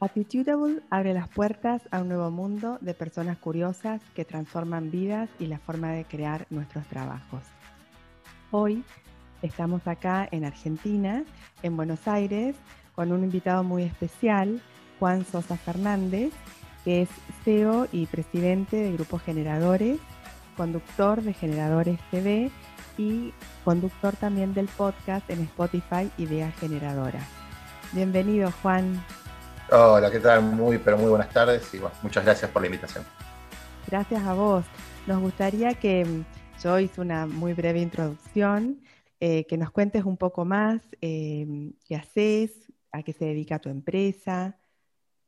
Attitudable abre las puertas a un nuevo mundo de personas curiosas que transforman vidas y la forma de crear nuestros trabajos. Hoy estamos acá en Argentina, en Buenos Aires, con un invitado muy especial, Juan Sosa Fernández, que es CEO y presidente de Grupos Generadores, conductor de Generadores TV y conductor también del podcast en Spotify Idea Generadora. Bienvenido, Juan. Hola, ¿qué tal? Muy, pero muy buenas tardes y muchas gracias por la invitación. Gracias a vos. Nos gustaría que mm, yo hice una muy breve introducción, eh, que nos cuentes un poco más eh, qué haces, a qué se dedica tu empresa,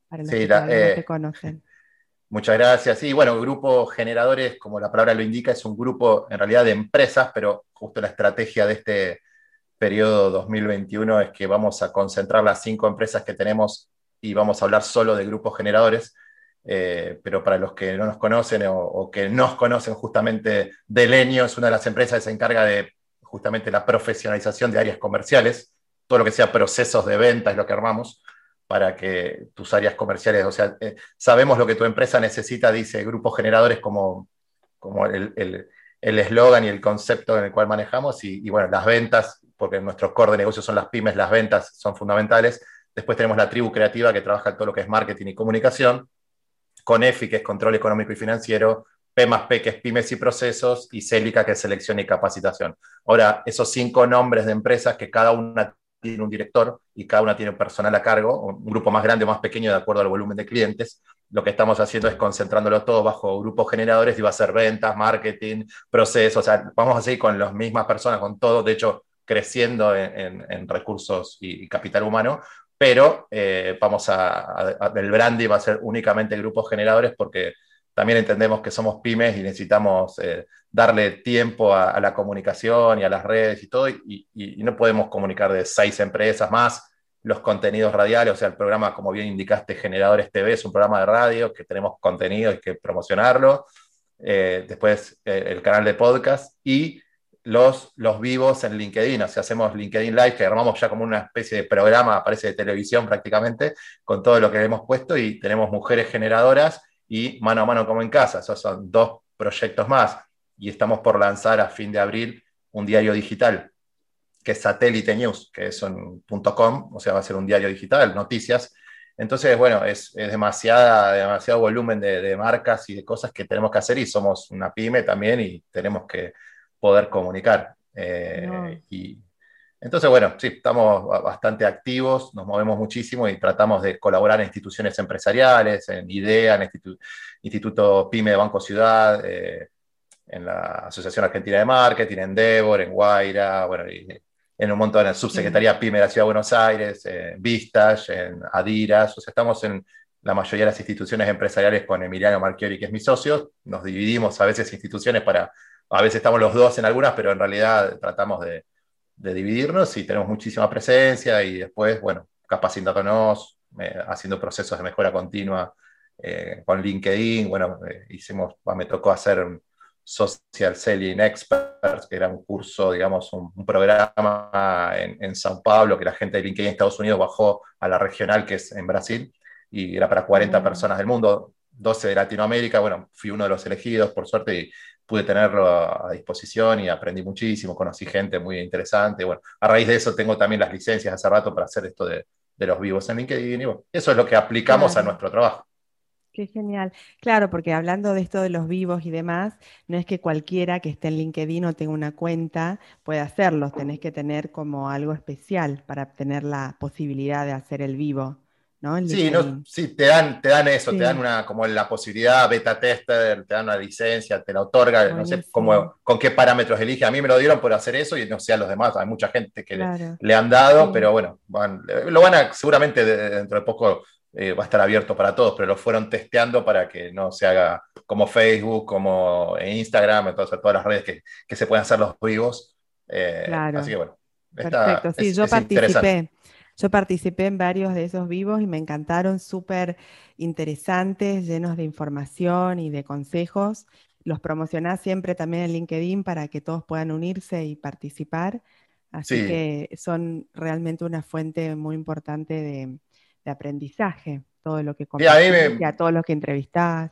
para los que no te eh, conocen. Muchas gracias. Sí, bueno, Grupo Generadores, como la palabra lo indica, es un grupo en realidad de empresas, pero justo la estrategia de este periodo 2021 es que vamos a concentrar las cinco empresas que tenemos y vamos a hablar solo de grupos generadores. Eh, pero para los que no nos conocen o, que nos conocen justamente, Delenio es una de las empresas que se encarga de justamente la profesionalización de áreas comerciales, todo lo que sea procesos de venta es lo que armamos para que tus áreas comerciales, o sea, eh, sabemos lo que tu empresa necesita, dice grupos generadores como, como el eslogan y el concepto en el cual manejamos, y, y bueno, las ventas, porque nuestro core de negocio son las pymes, las ventas son fundamentales, Después tenemos la tribu creativa que trabaja todo lo que es marketing y comunicación. Con EFI, que es control económico y financiero. P más P, que es pymes y procesos. Y Célica, que es selección y capacitación. Ahora, esos cinco nombres de empresas que cada una tiene un director y cada una tiene personal a cargo, un grupo más grande o más pequeño de acuerdo al volumen de clientes. Lo que estamos haciendo es concentrándolo todo bajo grupos generadores y va a ser ventas, marketing, procesos. O sea, vamos a seguir con las mismas personas, con todo, de hecho, creciendo en, recursos y, capital humano, pero eh, vamos a, el branding va a ser únicamente grupos generadores porque también entendemos que somos pymes y necesitamos eh, darle tiempo a, la comunicación y a las redes y todo, y, no podemos comunicar de seis empresas más los contenidos radiales, o sea, el programa, como bien indicaste, Generadores TV, es un programa de radio que tenemos contenido y que promocionarlo, eh, después el canal de podcast y los, los vivos en LinkedIn. O sea, hacemos LinkedIn Live, que armamos ya como una especie de programa, parece de televisión prácticamente, con todo lo que hemos puesto y tenemos mujeres generadoras y mano a mano como en casa. Esos son dos proyectos más. Y estamos por lanzar a fin de abril un diario digital, que es Satélite News, que es un o sea, va a ser un diario digital, noticias. Entonces, bueno, es, es demasiada, demasiado volumen de, de marcas y de cosas que tenemos que hacer y somos una pyme también y tenemos que poder comunicar. Eh, y entonces, bueno, sí, estamos bastante activos, nos movemos muchísimo y tratamos de colaborar en instituciones empresariales, en IDEA, en Instituto PYME de Banco Ciudad, eh, en la Asociación Argentina de Marketing, en Endeavor, en Guaira, bueno, en un montón, en Subsecretaría PYME de la Ciudad de Buenos Aires, en Vistas, en Adiras, o sea, estamos en la mayoría de las instituciones empresariales con Emiliano Marchiori, que es mi socio, nos dividimos a veces instituciones para a veces estamos los dos en algunas, pero en realidad tratamos de, dividirnos y tenemos muchísima presencia y después, bueno, capacitándonos, eh, haciendo procesos de mejora continua eh, con LinkedIn. Bueno, eh, hicimos, me tocó hacer Social Selling Experts, que era un curso, digamos, un, programa en, en, Sao Paulo que la gente de LinkedIn en Estados Unidos bajó a la regional, que es en Brasil, y era para 40 mm. personas del mundo, 12 de Latinoamérica. Bueno, fui uno de los elegidos, por suerte, y pude tenerlo a, disposición y aprendí muchísimo, conocí gente muy interesante. Bueno, a raíz de eso tengo también las licencias hace rato para hacer esto de, los vivos en LinkedIn y bueno, eso es lo que aplicamos a nuestro trabajo. Qué genial. Claro, porque hablando de esto de los vivos y demás, no es que cualquiera que esté en LinkedIn o tenga una cuenta pueda hacerlo, tenés que tener como algo especial para tener la posibilidad de hacer el vivo sí, no, sí, te dan, te dan eso, te dan una, como la posibilidad, beta tester, te dan una licencia, te la otorga, no sé cómo, con qué parámetros elige. A mí me lo dieron por hacer eso y no sé a los demás, hay mucha gente que le, han dado, pero bueno, lo van a, seguramente dentro de poco eh, va a estar abierto para todos, pero lo fueron testeando para que no se haga como Facebook, como Instagram, entonces todas las redes que, se puedan hacer los vivos. Eh, así que bueno. Perfecto, sí, yo participé. Yo participé en varios de esos vivos y me encantaron, súper interesantes, llenos de información y de consejos. Los promocionás siempre también en LinkedIn para que todos puedan unirse y participar. Así que son realmente una fuente muy importante de, aprendizaje. todo lo que compartís, a, todos los que entrevistás.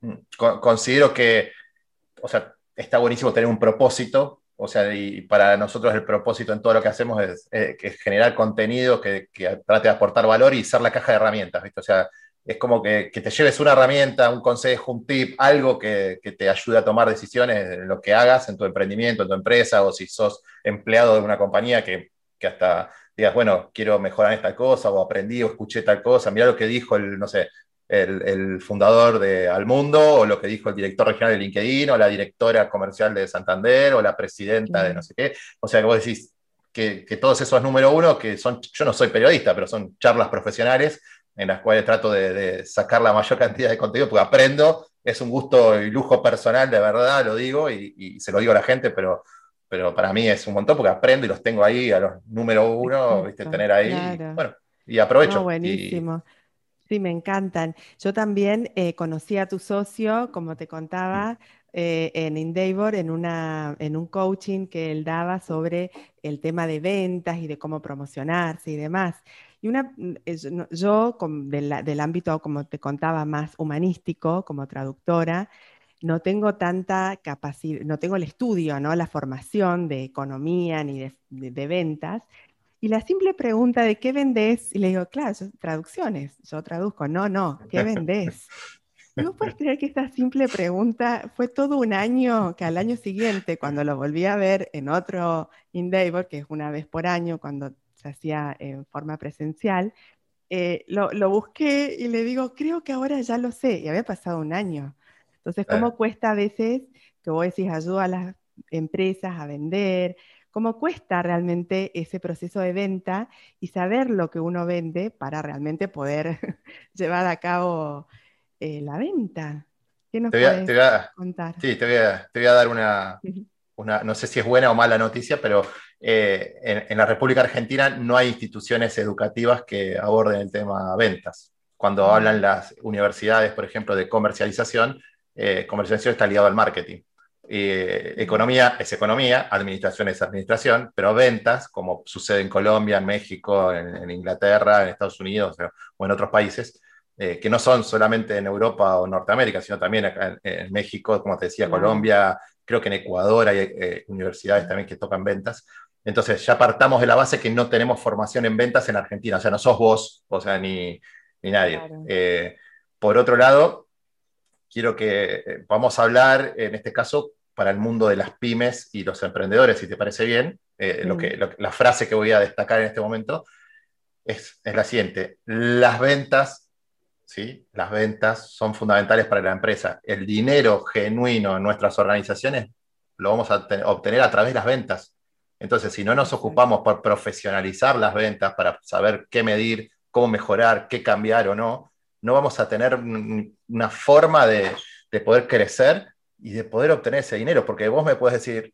Mm, considero que, o sea, está buenísimo tener un propósito, o sea, y para nosotros el propósito en todo lo que hacemos es, generar contenido que, que, trate de aportar valor y ser la caja de herramientas, ¿viste? O sea, es como que, te lleves una herramienta, un consejo, un tip, algo que, te ayude a tomar decisiones en lo que hagas en tu emprendimiento, en tu empresa, o si sos empleado de una compañía que, hasta digas, bueno, quiero mejorar esta cosa, o aprendí o escuché tal cosa, mira lo que dijo el, no sé, el, fundador de Almundo, o lo que dijo el director regional de LinkedIn, o la directora comercial de Santander, o la presidenta de no sé qué. O sea, que vos decís que, que todos esos número uno, que son, yo no soy periodista, pero son charlas profesionales, en las cuales trato de, sacar la mayor cantidad de contenido, porque aprendo, es un gusto y lujo personal, de verdad, lo digo, y, se lo digo a la gente, pero, pero para mí es un montón, porque aprendo y los tengo ahí a los número uno, ¿viste? tener ahí, y, bueno, y aprovecho. buenísimo. Sí, me encantan. Yo también eh, conocí a tu socio, como te contaba, eh, en Endeavor, en, una, en un coaching que él daba sobre el tema de ventas y de cómo promocionarse y demás. Y una, mm, yo del, ámbito, como te contaba, más humanístico, como traductora, no tengo tanta capacidad, no tengo el estudio, ¿no? la formación de economía ni de, ventas. Y la simple pregunta de qué vendés, y le digo, claro, traducciones, yo traduzco, no, no, ¿qué vendés? ¿No puedes creer que esta simple pregunta fue todo un año, que al año siguiente, cuando lo volví a ver en otro Endeavor, que es una vez por año, cuando se hacía en forma presencial, eh, lo, busqué y le digo, creo que ahora ya lo sé, y había pasado un año. Entonces, ¿cómo cuesta a veces que vos decís ayuda a las empresas a vender? ¿Cómo cuesta realmente ese proceso de venta y saber lo que uno vende para realmente poder llevar a cabo eh, la venta? ¿Qué nos te contar? Sí, te voy a, te voy a dar una, una, no sé si es buena o mala noticia, pero eh, en, la República Argentina no hay instituciones educativas que aborden el tema ventas. Cuando ah. hablan las universidades, por ejemplo, de comercialización, eh, comercialización está ligado al marketing. Eh, economía es economía, administración es administración, pero ventas, como sucede en Colombia, en México, en, Inglaterra, en Estados Unidos o en otros países, que no son solamente en Europa o Norteamérica, sino también acá en, México, como te decía, Colombia, creo que en Ecuador hay universidades también que tocan ventas. Entonces ya partamos de la base que no tenemos formación en ventas en Argentina, o sea, no sos vos, o sea, ni, nadie. Eh, por otro lado, quiero que eh, vamos a hablar, en este caso, para el mundo de las pymes y los emprendedores, si te parece bien, eh, lo que, la frase que voy a destacar en este momento es, es la siguiente, las ventas, ¿sí? las ventas son fundamentales para la empresa. El dinero genuino en nuestras organizaciones lo vamos a obtener a través de las ventas. Entonces, si no nos ocupamos por profesionalizar las ventas, para saber qué medir, cómo mejorar, qué cambiar o no, no vamos a tener una forma de, poder crecer y de poder obtener ese dinero, porque vos me puedes decir,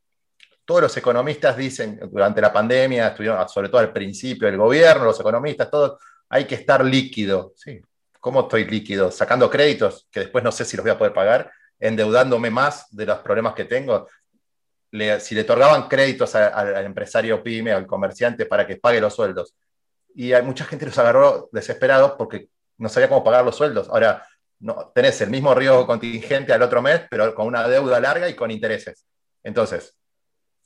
todos los economistas dicen durante la pandemia, estuvieron, sobre todo al principio, el gobierno, los economistas, todos, hay que estar líquido. Sí, ¿cómo estoy líquido? Sacando créditos que después no sé si los voy a poder pagar, endeudándome más de los problemas que tengo si le otorgaban créditos al empresario pyme, al comerciante, para que pague los sueldos. Y hay, mucha gente los agarró desesperados porque no sabía cómo pagar los sueldos. Ahora, no, tenés el mismo riesgo contingente al otro mes, pero con una deuda larga y con intereses. Entonces,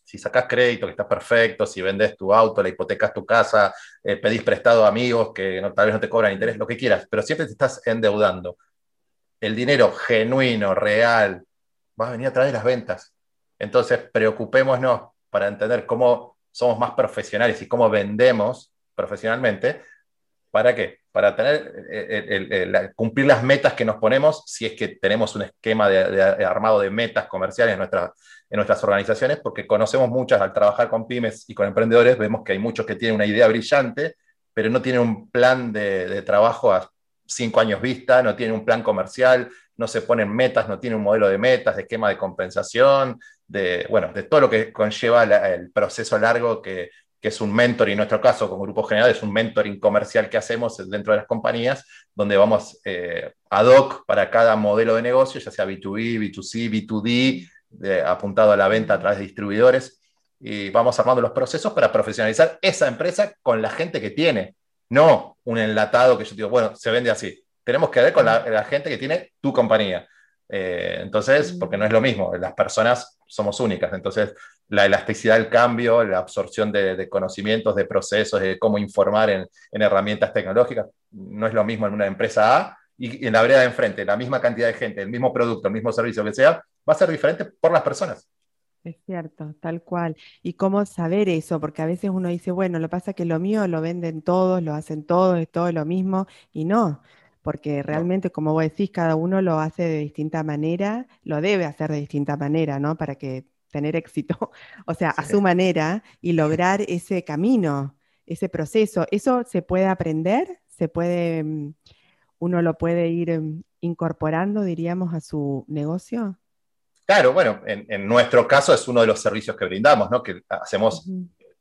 si sacás crédito, que está perfecto, si vendes tu auto, le hipotecas tu casa, eh, pedís prestado a amigos que tal vez no te cobran interés, lo que quieras, pero siempre te estás endeudando. El dinero genuino, real, va a venir a través de las ventas. Entonces, preocupémonos para entender cómo somos más profesionales y cómo vendemos profesionalmente. ¿Para qué? Para tener, eh, cumplir las metas que nos ponemos, si es que tenemos un esquema de, armado de metas comerciales en, en nuestras organizaciones, porque conocemos muchas al trabajar con pymes y con emprendedores, vemos que hay muchos que tienen una idea brillante, pero no tienen un plan de, de trabajo a cinco años vista, no tienen un plan comercial, no se ponen metas, no tienen un modelo de metas, de esquema de compensación, de, bueno, de todo lo que conlleva el proceso largo que, es un mentoring, en nuestro caso con Grupo General, es un mentoring comercial que hacemos dentro de las compañías, donde vamos eh, ad hoc para cada modelo de negocio, ya sea B2B, B2C, B2D, apuntado a la venta a través de distribuidores, y vamos armando los procesos para profesionalizar esa empresa con la gente que tiene, no un enlatado que yo digo, bueno, se vende así. Tenemos que ver con la, gente que tiene tu compañía. Eh, entonces, porque no es lo mismo, las personas somos únicas. Entonces, la elasticidad del cambio, la absorción de, conocimientos, de procesos, de cómo informar en, herramientas tecnológicas, no es lo mismo en una empresa A y, en la vereda de enfrente, la misma cantidad de gente, el mismo producto, el mismo servicio que sea, va a ser diferente por las personas. Es cierto, tal cual. Y cómo saber eso, porque a veces uno dice, bueno, lo pasa que lo mío lo venden todos, lo hacen todos, es todo lo mismo, y no, porque realmente, como vos decís, cada uno lo hace de distinta manera, lo debe hacer de distinta manera, ¿no? Para que tener éxito, o sea, a su manera y lograr ese camino, ese proceso. ¿Eso se puede aprender? ¿Se puede, mm, uno lo puede ir mm, incorporando, diríamos, a su negocio? Claro, bueno, en, nuestro caso es uno de los servicios que brindamos, ¿no? Que hacemos,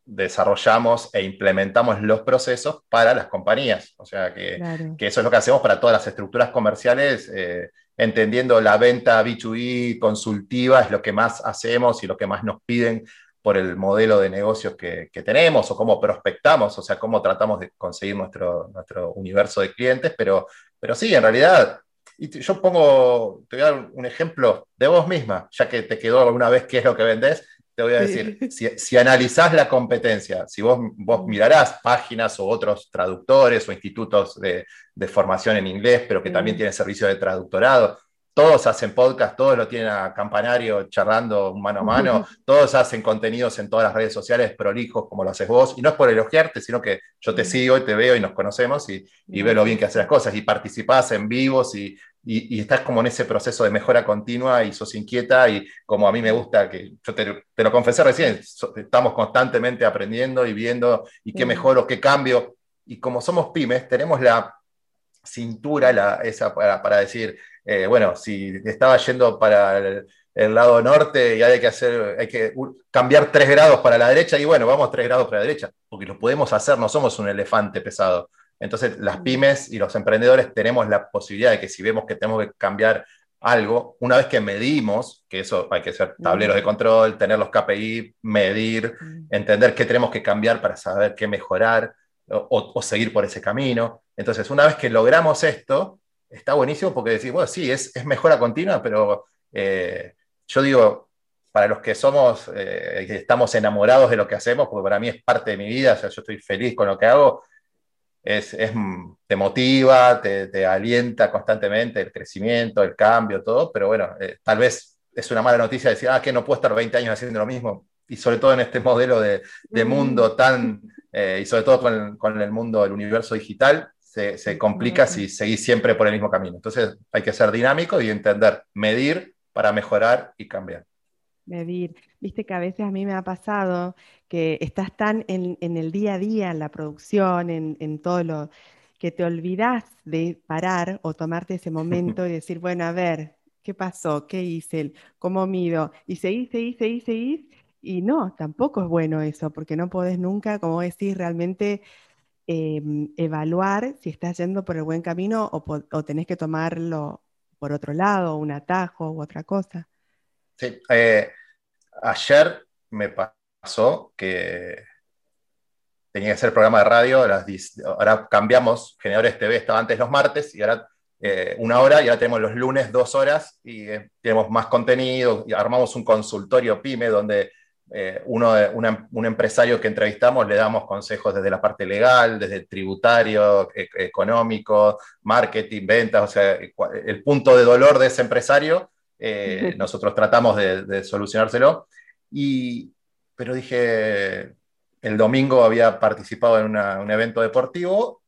desarrollamos e implementamos los procesos para las compañías. O sea, que, eso es lo que hacemos para todas las estructuras comerciales. Eh, entendiendo la venta B2B consultiva es lo que más hacemos y lo que más nos piden por el modelo de negocios que, tenemos o cómo prospectamos, o sea, cómo tratamos de conseguir nuestro, nuestro universo de clientes, pero, pero sí, en realidad, y yo pongo, te voy a dar un ejemplo de vos misma, ya que te quedó alguna vez qué es lo que vendés, te voy a decir, si, si, analizás la competencia, si vos, vos mirarás páginas o otros traductores o institutos de, de formación en inglés, pero que también tienen servicio de traductorado, todos hacen podcast, todos lo tienen a campanario charlando mano a mano, todos hacen contenidos en todas las redes sociales prolijos como lo haces vos, y no es por elogiarte, sino que yo te sigo y te veo y nos conocemos y, y veo lo bien que haces las cosas, y participás en vivos y, y, estás como en ese proceso de mejora continua y sos inquieta y como a mí me gusta, que yo te, lo confesé recién, estamos constantemente aprendiendo y viendo y qué mejoro, qué cambio, y como somos pymes, tenemos la cintura la, esa para decir, eh, bueno, si estaba yendo para el, lado norte y hay que hacer, hay que cambiar tres grados para la derecha, y bueno, vamos tres grados para la derecha, porque lo podemos hacer, no somos un elefante pesado. Entonces, las pymes y los emprendedores tenemos la posibilidad de que si vemos que tenemos que cambiar algo, una vez que medimos, que eso hay que hacer tableros de control, tener los KPI, medir, entender qué tenemos que cambiar para saber qué mejorar o seguir por ese camino. Entonces, una vez que logramos esto, está buenísimo porque decís, bueno, sí, es, es mejora continua, pero eh, yo digo, para los que somos, eh, que estamos enamorados de lo que hacemos, porque para mí es parte de mi vida, o sea, yo estoy feliz con lo que hago, es, te motiva, te, alienta constantemente el crecimiento, el cambio, todo, pero bueno, eh, tal vez es una mala noticia decir, ah, que no puedo estar 20 años haciendo lo mismo, y sobre todo en este modelo de, de mundo tan, y sobre todo con con el mundo del universo digital, se, complica si seguís siempre por el mismo camino. Entonces hay que ser dinámico y entender, medir para mejorar y cambiar. Medir. Viste que a veces a mí me ha pasado que estás tan en, el día a día, en la producción, en, todo lo que te olvidas de parar o tomarte ese momento y decir, bueno, a ver, ¿qué pasó? ¿Qué hice? ¿Cómo mido? Y seguís, seguís, seguís, seguís. Y no, tampoco es bueno eso, porque no podés nunca, como decís, realmente Em, evaluar si estás yendo por el buen camino o, tenés que tomarlo por otro lado, un atajo u otra cosa. Sí, eh, ayer me pasó que tenía que hacer programa de radio, ahora cambiamos, Generadores TV estaba antes los martes y ahora eh, una hora y ahora tenemos los lunes dos horas y eh, tenemos más contenido y armamos un consultorio PyME donde eh, uno, un empresario que entrevistamos le damos consejos desde la parte legal, desde el tributario, e, económico, marketing, ventas, o sea, el punto de dolor de ese empresario, eh, nosotros tratamos de, solucionárselo. Y, pero dije, el domingo había participado en un evento deportivo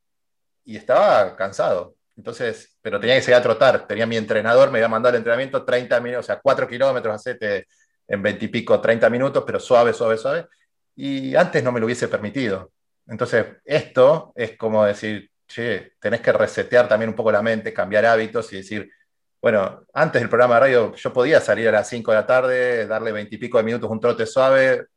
y estaba cansado. Entonces, pero tenía que seguir a trotar. Tenía mi entrenador, me había mandado el entrenamiento 30 minutos, o sea, 4 kilómetros, hacete en 20 y pico, 30 minutos, pero suave, suave, suave. Y antes no me lo hubiese permitido. Entonces, esto es como decir, che, tenés que resetear también un poco la mente, cambiar hábitos y decir, bueno, antes del programa de radio yo podía salir a las 5 de la tarde, darle 20 y pico de minutos un trote suave,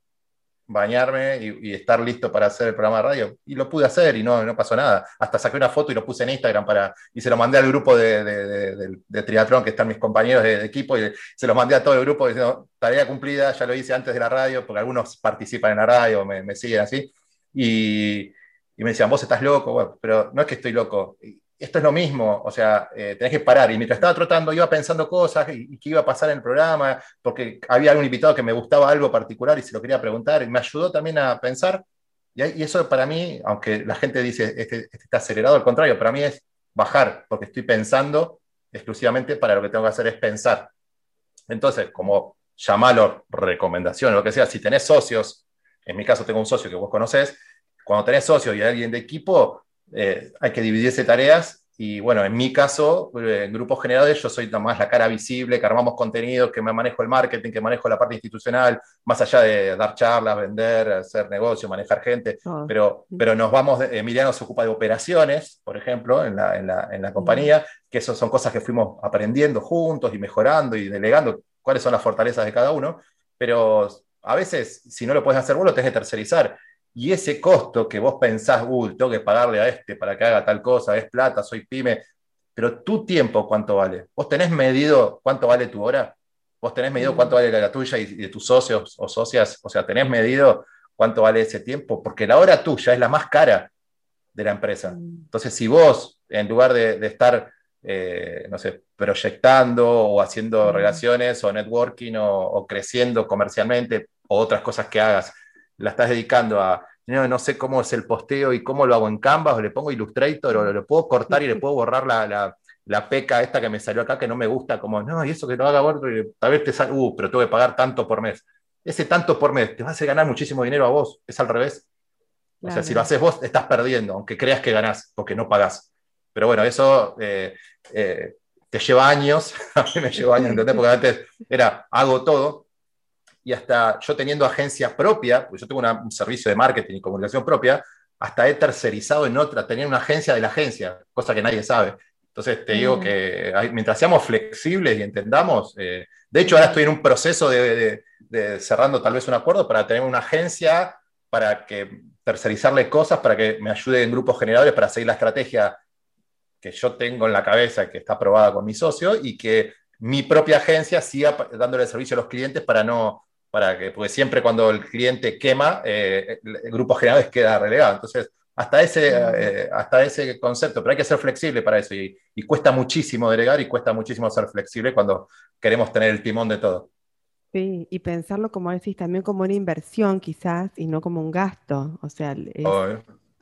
bañarme y, estar listo para hacer el programa de radio. Y lo pude hacer y no, no pasó nada. Hasta saqué una foto y lo puse en Instagram para, y se lo mandé al grupo de, de, triatlón que están mis compañeros de, equipo y se lo mandé a todo el grupo diciendo, tarea cumplida, ya lo hice antes de la radio, porque algunos participan en la radio, me, siguen así. Y, me decían, vos estás loco, pero no es que estoy loco, esto es lo mismo, o sea, eh, tenés que parar. Y mientras estaba trotando, iba pensando cosas y, qué iba a pasar en el programa, porque había algún invitado que me gustaba algo particular y se lo quería preguntar, y me ayudó también a pensar. Y, eso para mí, aunque la gente dice, este, este, está acelerado, al contrario, para mí es bajar, porque estoy pensando exclusivamente para lo que tengo que hacer es pensar. Entonces, como llamarlo recomendación, lo que sea, si tenés socios, en mi caso tengo un socio que vos conocés, cuando tenés socios y alguien de equipo, eh, hay que dividirse tareas y bueno, en mi caso, eh, en grupos generales, yo soy más la cara visible, que armamos contenidos, que me manejo el marketing, que manejo la parte institucional, más allá de dar charlas, vender, hacer negocio, manejar gente, ah. pero, pero nos vamos, Emiliano se ocupa de operaciones, por ejemplo, en la, en la, en la compañía, que eso son cosas que fuimos aprendiendo juntos y mejorando y delegando cuáles son las fortalezas de cada uno, pero a veces, si no lo puedes hacer vos, lo tenés que tercerizar. Y ese costo que vos pensás, uy, tengo que pagarle a este para que haga tal cosa, es plata, soy pyme, pero tu tiempo, ¿cuánto vale? ¿Vos tenés medido cuánto vale tu hora? ¿Vos tenés medido cuánto vale la tuya y de tus socios o socias? O sea, ¿tenés medido cuánto vale ese tiempo? Porque la hora tuya es la más cara de la empresa. Mm. Entonces, si vos, en lugar de, estar, eh, no sé, proyectando o haciendo mm. relaciones o networking o creciendo comercialmente o otras cosas que hagas, la estás dedicando a, no, sé cómo es el posteo y cómo lo hago en Canvas, o le pongo Illustrator, o lo, puedo cortar y le puedo borrar la, la, peca esta que me salió acá que no me gusta, como, no, y eso que no haga otro, tal vez te sale, uh, pero tengo que pagar tanto por mes. Ese tanto por mes te va a hacer ganar muchísimo dinero a vos, es al revés. O sea, si lo haces vos, estás perdiendo, aunque creas que ganás, porque no pagás. Pero bueno, eso eh, eh, te lleva años, a mí me lleva años, ¿entendés? Porque antes era, hago todo, y hasta yo teniendo agencia propia, pues yo tengo un servicio de marketing y comunicación propia, hasta he tercerizado en otra, tener una agencia de la agencia, cosa que nadie sabe. Entonces te digo mm. que mientras seamos flexibles y entendamos, eh, de hecho ahora estoy en un proceso de, cerrando tal vez un acuerdo para tener una agencia para que tercerizarle cosas, para que me ayude en grupos generadores para seguir la estrategia que yo tengo en la cabeza, que está aprobada con mi socio, y que mi propia agencia siga dándole servicio a los clientes para no, para que, porque siempre cuando el cliente quema, eh, el grupo general queda relegado. Entonces, hasta ese, eh, hasta ese concepto, pero hay que ser flexible para eso y, cuesta muchísimo delegar y cuesta muchísimo ser flexible cuando queremos tener el timón de todo. Sí, y pensarlo, como decís, también como una inversión quizás y no como un gasto, o sea,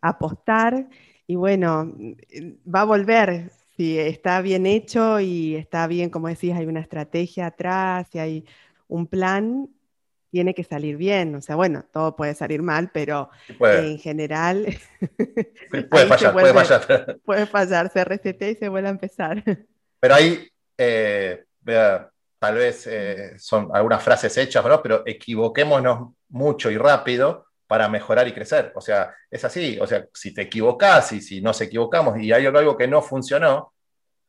apostar y bueno, va a volver si está bien hecho y está bien, como decís, hay una estrategia atrás y hay un plan, tiene que salir bien. O sea, bueno, todo puede salir mal, pero en general... puede fallar, puede fallar. Puede fallar, se resete y se vuelve a empezar. Pero ahí, eh, tal vez eh, son algunas frases hechas, ¿no? pero equivoquémonos mucho y rápido para mejorar y crecer. O sea, es así. O sea, si te equivocas y si nos equivocamos y hay algo que no funcionó,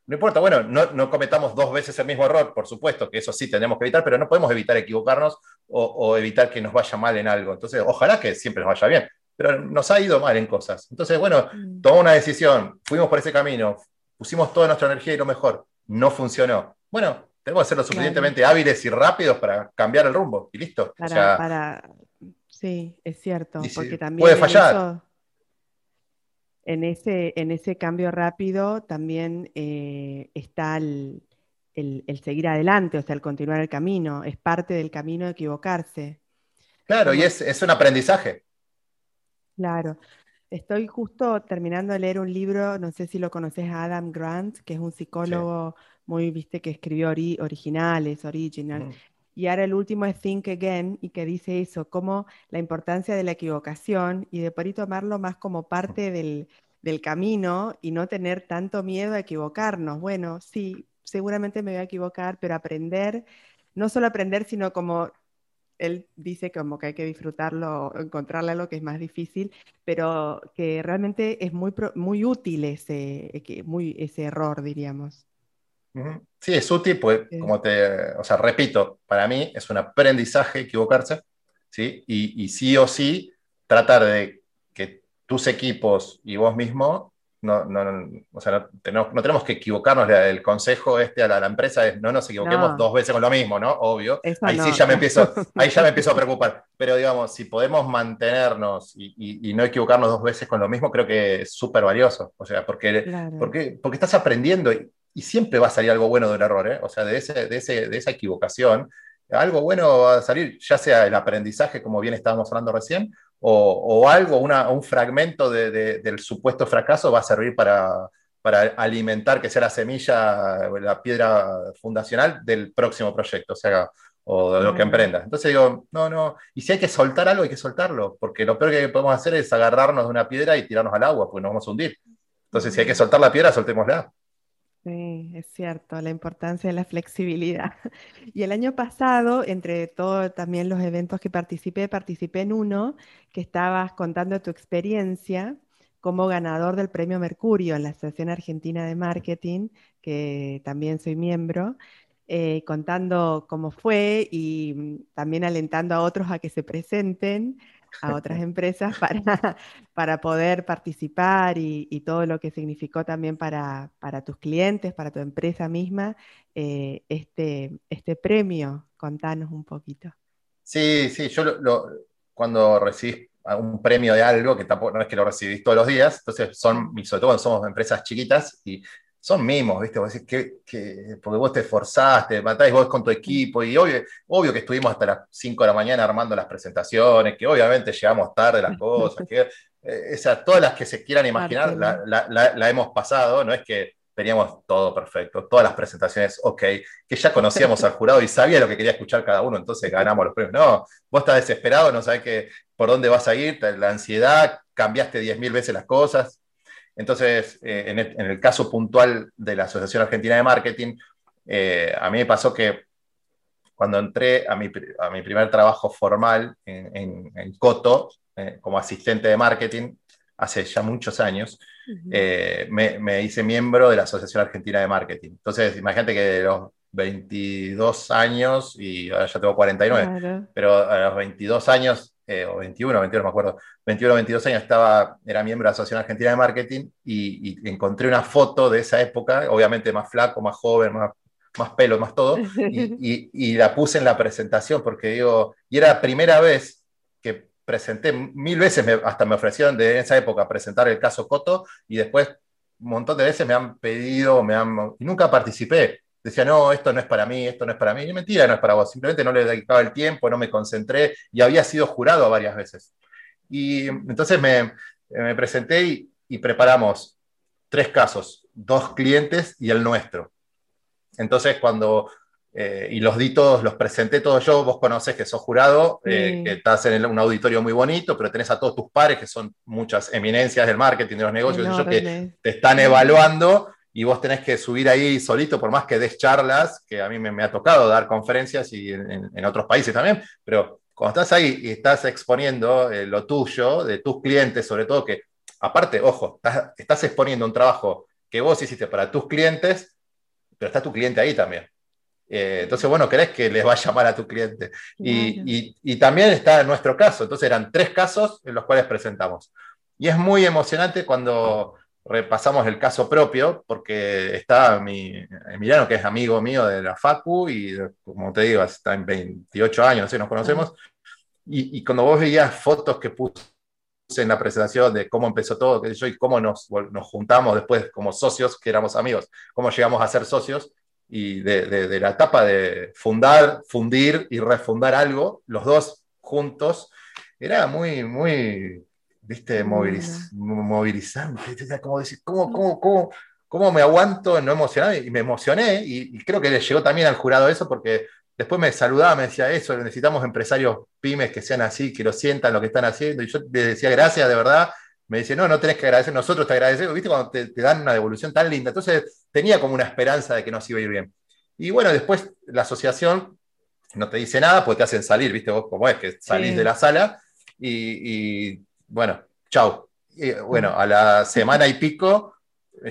no importa, bueno, no, cometamos dos veces el mismo error, por supuesto, que eso sí tenemos que evitar, pero no podemos evitar equivocarnos o, evitar que nos vaya mal en algo. Entonces, ojalá que siempre nos vaya bien, pero nos ha ido mal en cosas. Entonces, bueno, mm. tomamos una decisión, fuimos por ese camino, pusimos toda nuestra energía y lo mejor, no funcionó. Bueno, tenemos que ser lo suficientemente hábiles y rápidos para cambiar el rumbo y listo. Para, Sí, es cierto, porque también... Puede fallar en ese, en ese cambio rápido también eh, está el, seguir adelante, o sea, el continuar el camino, es parte del camino de equivocarse. Claro, y es, un aprendizaje. Claro. Estoy justo terminando de leer un libro, no sé si lo conoces, Adam Grant, que es un psicólogo muy, viste, que escribió originales, original. Y ahora el último es Think Again y que dice eso, como la importancia de la equivocación y de por tomarlo más como parte del, camino y no tener tanto miedo a equivocarnos. Bueno, sí, seguramente me voy a equivocar, pero aprender, no solo aprender, sino como él dice como que hay que disfrutarlo, encontrarle lo que es más difícil, pero que realmente es muy, muy útil ese, muy, ese error, diríamos. Sí, es útil, pues, como te, o sea, repito, para mí es un aprendizaje equivocarse, ¿sí? Y, sí o sí tratar de que tus equipos y vos mismo no, no, o sea, no, tenemos que equivocarnos. El consejo este a la, empresa es no nos equivoquemos dos veces con lo mismo, ¿no? Obvio. ahí sí ya me empiezo, ahí ya me empiezo a preocupar. Pero digamos, si podemos mantenernos y, no equivocarnos dos veces con lo mismo, creo que es súper valioso. O sea, porque, porque, porque estás aprendiendo y, siempre va a salir algo bueno del error, ¿eh? O sea, de, ese, de, ese, de esa equivocación, algo bueno va a salir, ya sea el aprendizaje, como bien estábamos hablando recién, o, algo, un fragmento del supuesto fracaso va a servir para, alimentar que sea la semilla, la piedra fundacional del próximo proyecto, o sea, o de lo que emprendas. Entonces digo, no, no, y si hay que soltar algo, hay que soltarlo, porque lo peor que podemos hacer es agarrarnos de una piedra y tirarnos al agua, porque nos vamos a hundir. Entonces, si hay que soltar la piedra, soltémosla. Sí, es cierto, la importancia de la flexibilidad. Y el año pasado, entre todos también los eventos que participé, participé en uno que estabas contando tu experiencia como ganador del Premio Mercurio en la Asociación Argentina de Marketing, que también soy miembro, eh, contando cómo fue y mm, también alentando a otros a que se presenten a otras empresas para, para poder participar y, todo lo que significó también para, tus clientes, para tu empresa misma, eh, este, este premio. Contanos un poquito. Sí, sí, yo cuando recibís un premio de algo, que tampoco no es que lo recibís todos los días, entonces son, sobre todo cuando somos empresas chiquitas y son mimos, ¿viste? Vos decís que, porque vos te esforzaste, matáis vos con tu equipo, y obvio, obvio que estuvimos hasta las 5 de la mañana armando las presentaciones, que obviamente llegamos tarde las cosas, que eh, todas las que se quieran imaginar la, hemos pasado, no es que teníamos todo perfecto, todas las presentaciones ok, que ya conocíamos al jurado y sabía lo que quería escuchar cada uno, entonces ganamos los premios. No, vos estás desesperado, no sabes que, por dónde vas a ir, la ansiedad, cambiaste 10.000 veces las cosas, entonces, eh, en, el, caso puntual de la Asociación Argentina de Marketing, eh, a mí me pasó que cuando entré a mi, primer trabajo formal en, Coto, eh, como asistente de marketing, hace ya muchos años, me, hice miembro de la Asociación Argentina de Marketing. Entonces, imagínate que de los 22 años, y ahora ya tengo 49, pero a los 22 años eh, o 21, 21, me acuerdo, 21, 22 años, estaba, era miembro de la Asociación Argentina de Marketing y, encontré una foto de esa época, obviamente más flaco, más joven, más, más pelo, más todo, y, y, la puse en la presentación porque digo, y era la primera vez que presenté, mil veces hasta me ofrecieron de esa época presentar el caso Coto y después un montón de veces me han pedido, me han, y nunca participé decía, no, esto no es para mí, esto no es para mí. Y mentira, no es para vos. Simplemente no le dedicaba el tiempo, no me concentré y había sido jurado varias veces. Y entonces me, presenté y, preparamos tres casos, dos clientes y el nuestro. Entonces, cuando, eh, y los di todos, los presenté todos yo, vos conoces que sos jurado, eh, que estás en un auditorio muy bonito, pero tenés a todos tus pares, que son muchas eminencias del marketing, de los negocios, que te están evaluando y vos tenés que subir ahí solito, por más que des charlas, que a mí me, ha tocado dar conferencias y en, otros países también, pero cuando estás ahí y estás exponiendo eh, lo tuyo, de tus clientes, sobre todo que, aparte, ojo, estás, exponiendo un trabajo que vos hiciste para tus clientes, pero está tu cliente ahí también. Eh, entonces, bueno, querés que les va a llamar a tu cliente. Y, y, también está en nuestro caso. Entonces, eran tres casos en los cuales presentamos. Y es muy emocionante cuando repasamos el caso propio, porque está mi Emiliano, que es amigo mío de la FACU, y como te digo, está en 28 años, ¿sí? nos conocemos, y, cuando vos veías fotos que puse en la presentación de cómo empezó todo, que yo, y cómo nos, nos, juntamos después como socios, que éramos amigos, cómo llegamos a ser socios, y de, de la etapa de fundar, fundir y refundar algo, los dos juntos, era muy, muy ¿viste? movilizante. Como decir, ¿cómo, cómo, cómo, cómo me aguanto no emocionar? Y me emocioné y, creo que le llegó también al jurado eso porque después me saludaba, me decía eso, necesitamos empresarios pymes que sean así, que lo sientan lo que están haciendo. Y yo les decía gracias, de verdad. Me dice, no, no tenés que agradecer, nosotros te agradecemos, ¿viste? Cuando te, dan una devolución tan linda. Entonces tenía como una esperanza de que nos iba a ir bien. Y bueno, después la asociación no te dice nada, pues te hacen salir, ¿viste? Vos cómo es, que salís de la sala y bueno, chau. bueno, a la semana y pico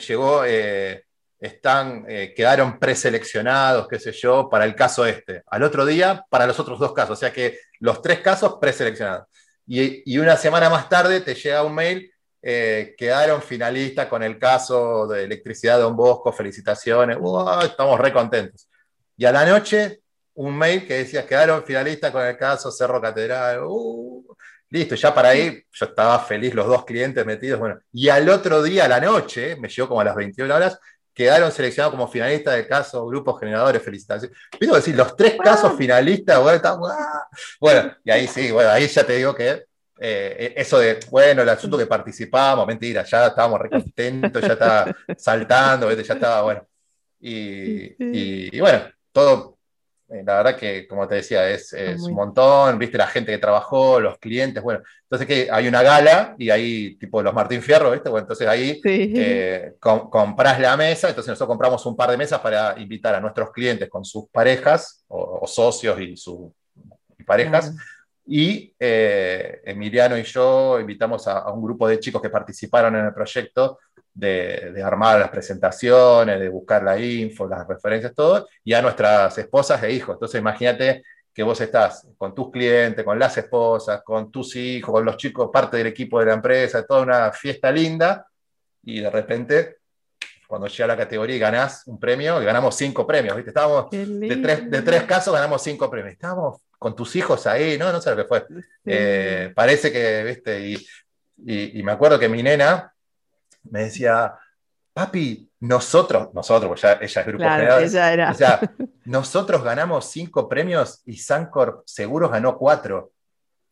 llegó, eh, están, eh, quedaron preseleccionados, qué sé yo, para el caso este. Al otro día, para los otros dos casos. O sea que los tres casos preseleccionados. Y, una semana más tarde te llega un mail eh, quedaron finalistas con el caso de electricidad de Don Bosco, felicitaciones, estamos re contentos. Y a la noche, un mail que decía, quedaron finalistas con el caso Cerro Catedral, uh, listo, ya para ahí yo estaba feliz, los dos clientes metidos, bueno, y al otro día, a la noche, me llegó como a las 21 horas, quedaron seleccionados como finalistas del caso Grupos Generadores, felicitaciones. Pido decir, los tres casos finalistas, bueno, bueno, y ahí sí, bueno, ahí ya te digo que eh, eso de, bueno, el asunto que participamos, mentira, ya estábamos re contentos, ya estaba saltando, ya estaba, bueno. Y, bueno, todo, la verdad que, como te decía, es, un montón, viste, la gente que trabajó, los clientes, bueno, entonces que hay una gala y ahí, tipo los Martín Fierro, viste, bueno, entonces ahí eh, compras la mesa, entonces nosotros compramos un par de mesas para invitar a nuestros clientes con sus parejas o, socios y sus parejas. Y eh, Emiliano y yo invitamos a, un grupo de chicos que participaron en el proyecto de, armar las presentaciones, de buscar la info, las referencias, todo, y a nuestras esposas e hijos. Entonces imagínate que vos estás con tus clientes, con las esposas, con tus hijos, con los chicos, parte del equipo de la empresa, toda una fiesta linda, y de repente, cuando llega la categoría y ganás un premio, y ganamos cinco premios, ¿viste? Estábamos de tres, de tres casos, ganamos cinco premios. Estábamos con tus hijos ahí, no, no sé lo que fue. Eh, parece que, viste, y, me acuerdo que mi nena me decía, papi, nosotros, nosotros, pues ya ella es grupo general, ella o sea, nosotros ganamos cinco premios y Sancor Seguros ganó cuatro.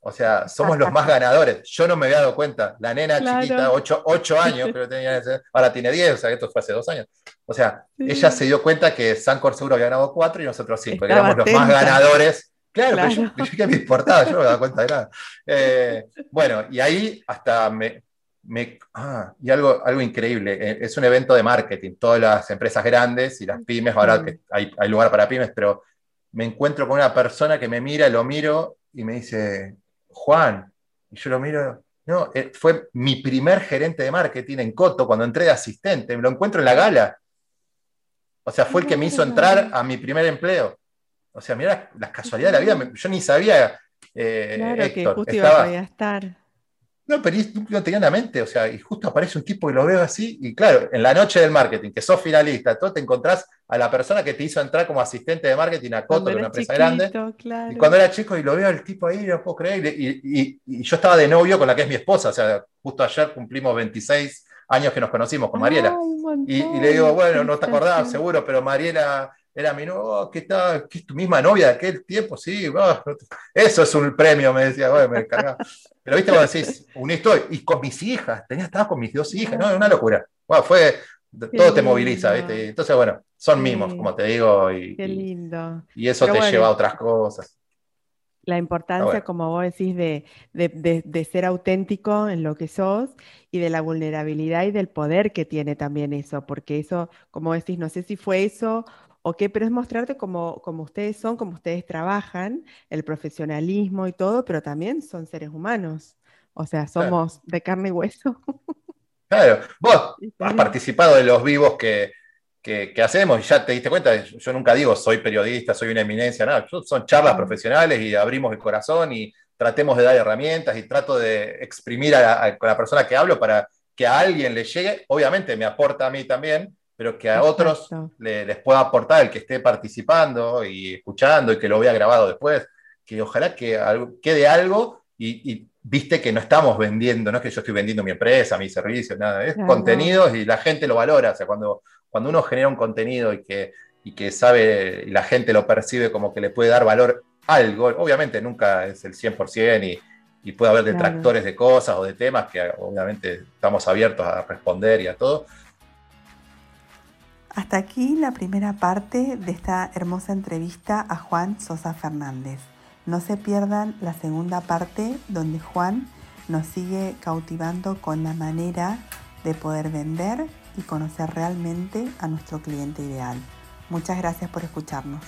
O sea, somos los más ganadores. Yo no me había dado cuenta. La nena chiquita, ocho, años, pero tenía ahora tiene diez, o sea, esto fue hace dos años. O sea, ella se dio cuenta que Sancor Seguro había ganado cuatro y nosotros cinco. Éramos los más ganadores Claro, Pero yo, yo, me importaba, yo no me daba cuenta de nada. Eh, bueno, y ahí hasta me. Me ah, y algo, algo increíble, eh, es un evento de marketing, todas las empresas grandes y las pymes, ahora que hay, hay lugar para pymes, pero me encuentro con una persona que me mira, lo miro y me dice, Juan, y yo lo miro, no, eh, fue mi primer gerente de marketing en Coto cuando entré de asistente, me lo encuentro en la gala. O sea, fue el que me hizo entrar a mi primer empleo. O sea, mira las casualidades de la vida, yo ni sabía. Eh, claro que justo iba a estar. No, pero no tenía en la mente, o sea, y justo aparece un tipo y lo veo así, y claro, en la noche del marketing, que sos finalista, todo te encontrás a la persona que te hizo entrar como asistente de marketing a Coto, una empresa grande. Y cuando era chico y lo veo al tipo ahí, no puedo creer, y, yo estaba de novio con la que es mi esposa, o sea, justo ayer cumplimos 26 años que nos conocimos con Mariela. y, le digo, bueno, no te acordás, seguro, pero Mariela era mi novia, oh, ¿qué, está, ¿qué es tu misma novia de aquel tiempo? Sí, eso es un premio, me decía, bueno, me cargaba. Pero viste, vos decís, un historia, y con mis hijas, tenía, estaba con mis dos hijas, ¿no? Una locura. Bueno, fue, todo te moviliza, ¿viste? Entonces, bueno, son mimos, como te digo, y, Qué lindo. y, eso te lleva a otras cosas. La importancia, como vos decís, de, de, de, ser auténtico en lo que sos y de la vulnerabilidad y del poder que tiene también eso, porque eso, como decís, no sé si fue eso ¿ok? Pero es mostrarte como, como ustedes son, como ustedes trabajan, el profesionalismo y todo, pero también son seres humanos. O sea, somos de carne y hueso. Claro, vos has participado de los vivos que, que, hacemos y ya te diste cuenta, yo nunca digo soy periodista, soy una eminencia, nada, son charlas profesionales y abrimos el corazón y tratemos de dar herramientas y trato de exprimir a la persona que hablo para que a alguien le llegue, obviamente me aporta a mí también, pero que a otros les pueda aportar el que esté participando y escuchando y que lo vea grabado después, que ojalá que quede algo y, viste que no estamos vendiendo, no es que yo estoy vendiendo mi empresa, mi servicio, nada, es contenidos y la gente lo valora, o sea, cuando, cuando uno genera un contenido y que, y que sabe y la gente lo percibe como que le puede dar valor algo, obviamente nunca es el 100% y, y puede haber detractores de cosas o de temas que obviamente estamos abiertos a responder y a todo, hasta aquí la primera parte de esta hermosa entrevista a Juan Sosa Fernández. No se pierdan la segunda parte donde Juan nos sigue cautivando con la manera de poder vender y conocer realmente a nuestro cliente ideal. Muchas gracias por escucharnos.